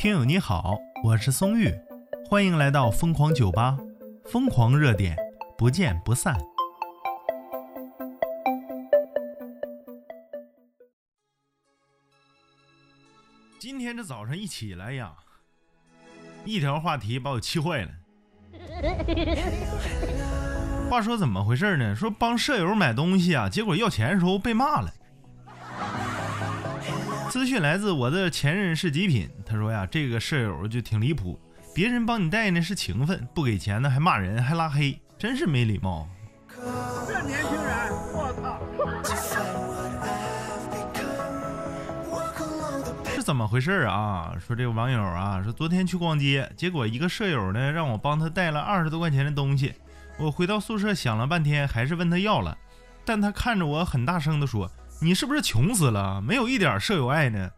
听友你好，我是松玉，欢迎来到疯狂酒吧，疯狂热点，不见不散。今天这早上一起来呀，一条话题把我气坏了。话说怎么回事呢？说帮舍友买东西啊，结果要钱的时候被骂了。资讯来自我的前任是极品，他说呀，这个舍友就挺离谱，别人帮你带呢是情分，不给钱呢还骂人还拉黑，真是没礼貌。这年轻人，我操！是怎么回事啊？说这个网友啊，说昨天去逛街，结果一个舍友呢让我帮他带了二十多块钱的东西，我回到宿舍想了半天，还是问他要了，但他看着我很大声的说。你是不是穷死了？没有一点舍友爱呢？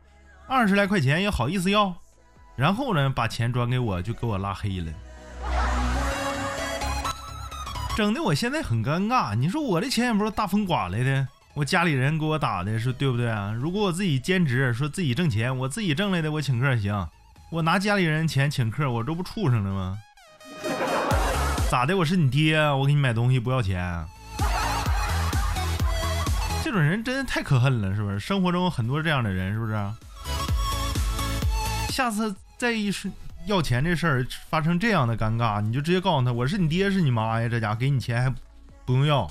二十来块钱也好意思要？然后呢，把钱转给我，就给我拉黑了，整的我现在很尴尬。你说我的钱也不是大风刮来的，我家里人给我打的，是对不对啊？如果我自己兼职，说自己挣钱，我自己挣来的，我请客行。我拿家里人钱请客，我这不畜生了吗？咋的？我是你爹，我给你买东西不要钱？这种人真的太可恨了，是不是？生活中很多这样的人，是不是？下次再一说要钱这事儿发生这样的尴尬，你就直接告诉他，我是你爹是你妈呀，这家给你钱还不用要。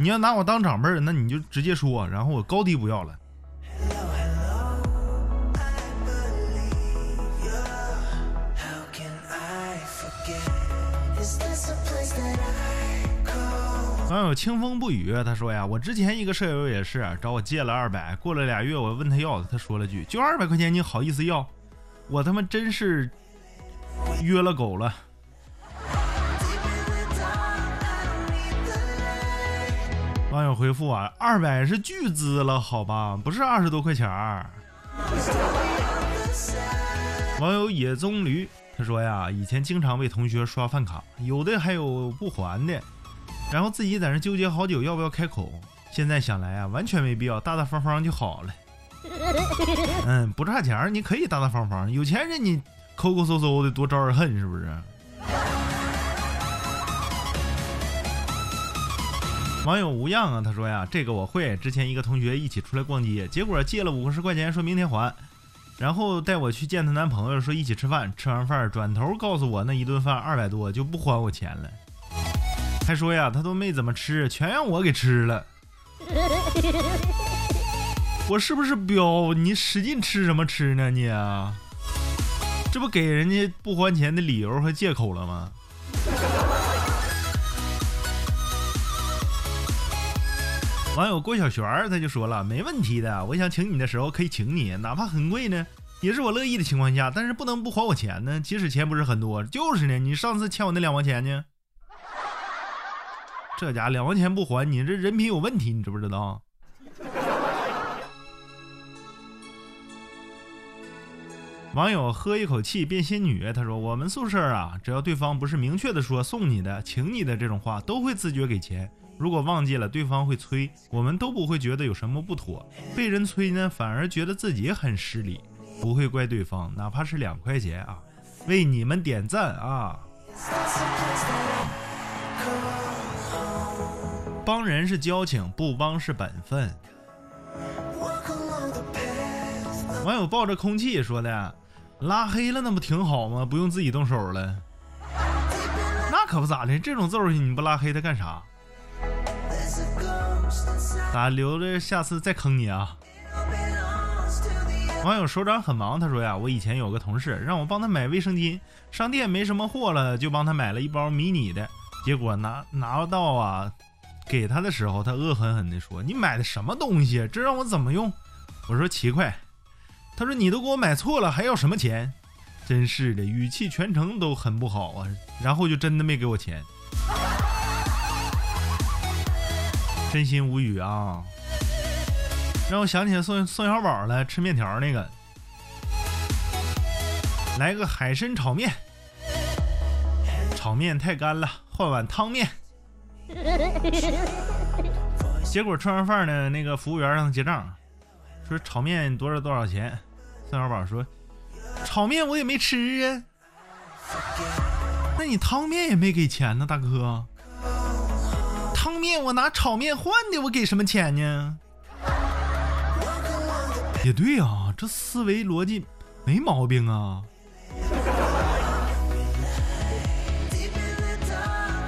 你要拿我当长辈儿，那你就直接说，然后我高低不要了。网友清风不语，他说呀，我之前一个舍友也是找我借了二百，过了俩月我问他要，他说了句就二百块钱，你好意思要？我他妈真是约了狗了。网友回复啊，二百是巨资了，好吧，不是二十多块钱儿。网友野棕驴，他说呀，以前经常被同学刷饭卡，有的还有不还的。然后自己在那纠结好久要不要开口，现在想来啊，完全没必要，大大方方就好了。嗯，不差钱你可以大大方方；有钱人你抠抠搜搜的，多招人恨，是不是？网友无恙啊，他说呀，这个我会。之前一个同学一起出来逛街，结果借了五十块钱，说明天还，然后带我去见她男朋友，说一起吃饭，吃完饭转头告诉我那一顿饭二百多，就不还我钱了。还说呀，他都没怎么吃，全让我给吃了。我是不是彪？你使劲吃什么吃呢？你这不给人家不还钱的理由和借口了吗？网友郭小璇儿他就说了，没问题的，我想请你的时候可以请你，哪怕很贵呢，也是我乐意的情况下，但是不能不还我钱呢。即使钱不是很多，就是呢，你上次欠我那两毛钱呢？这家两毛钱不还，你这人品有问题，你知不知道？网友喝一口气变仙女，他说：“我们宿舍啊，只要对方不是明确的说送你的、请你的这种话，都会自觉给钱。如果忘记了，对方会催，我们都不会觉得有什么不妥。被人催呢，反而觉得自己很失礼，不会怪对方，哪怕是两块钱啊，为你们点赞啊！”帮人是交情，不帮是本分。网友抱着空气说的：“拉黑了那不挺好吗？不用自己动手了。”那可不咋的，这种揍你不拉黑他干啥？咋留着下次再坑你啊？网友手掌很忙，他说呀：“我以前有个同事让我帮他买卫生巾，商店没什么货了，就帮他买了一包迷你的，结果拿拿到啊。”给他的时候，他恶狠狠地说：“你买的什么东西？这让我怎么用？”我说：“七块。”他说：“你都给我买错了，还要什么钱？”真是的，语气全程都很不好啊。然后就真的没给我钱，真心无语啊！让我想起宋宋小宝了，吃面条那个，来个海参炒面，炒面太干了，换碗汤面。结果吃完饭呢，那个服务员让他结账，说炒面多少多少钱？孙小宝说炒面我也没吃啊。那你汤面也没给钱呢，大哥。汤面我拿炒面换的，我给什么钱呢？也对啊，这思维逻辑没毛病啊。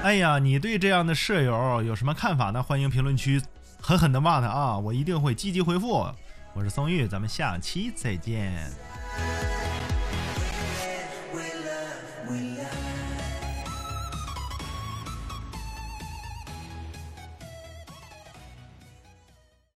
哎呀，你对这样的舍友有什么看法呢？欢迎评论区狠狠的骂他啊！我一定会积极回复。我是宋玉，咱们下期再见。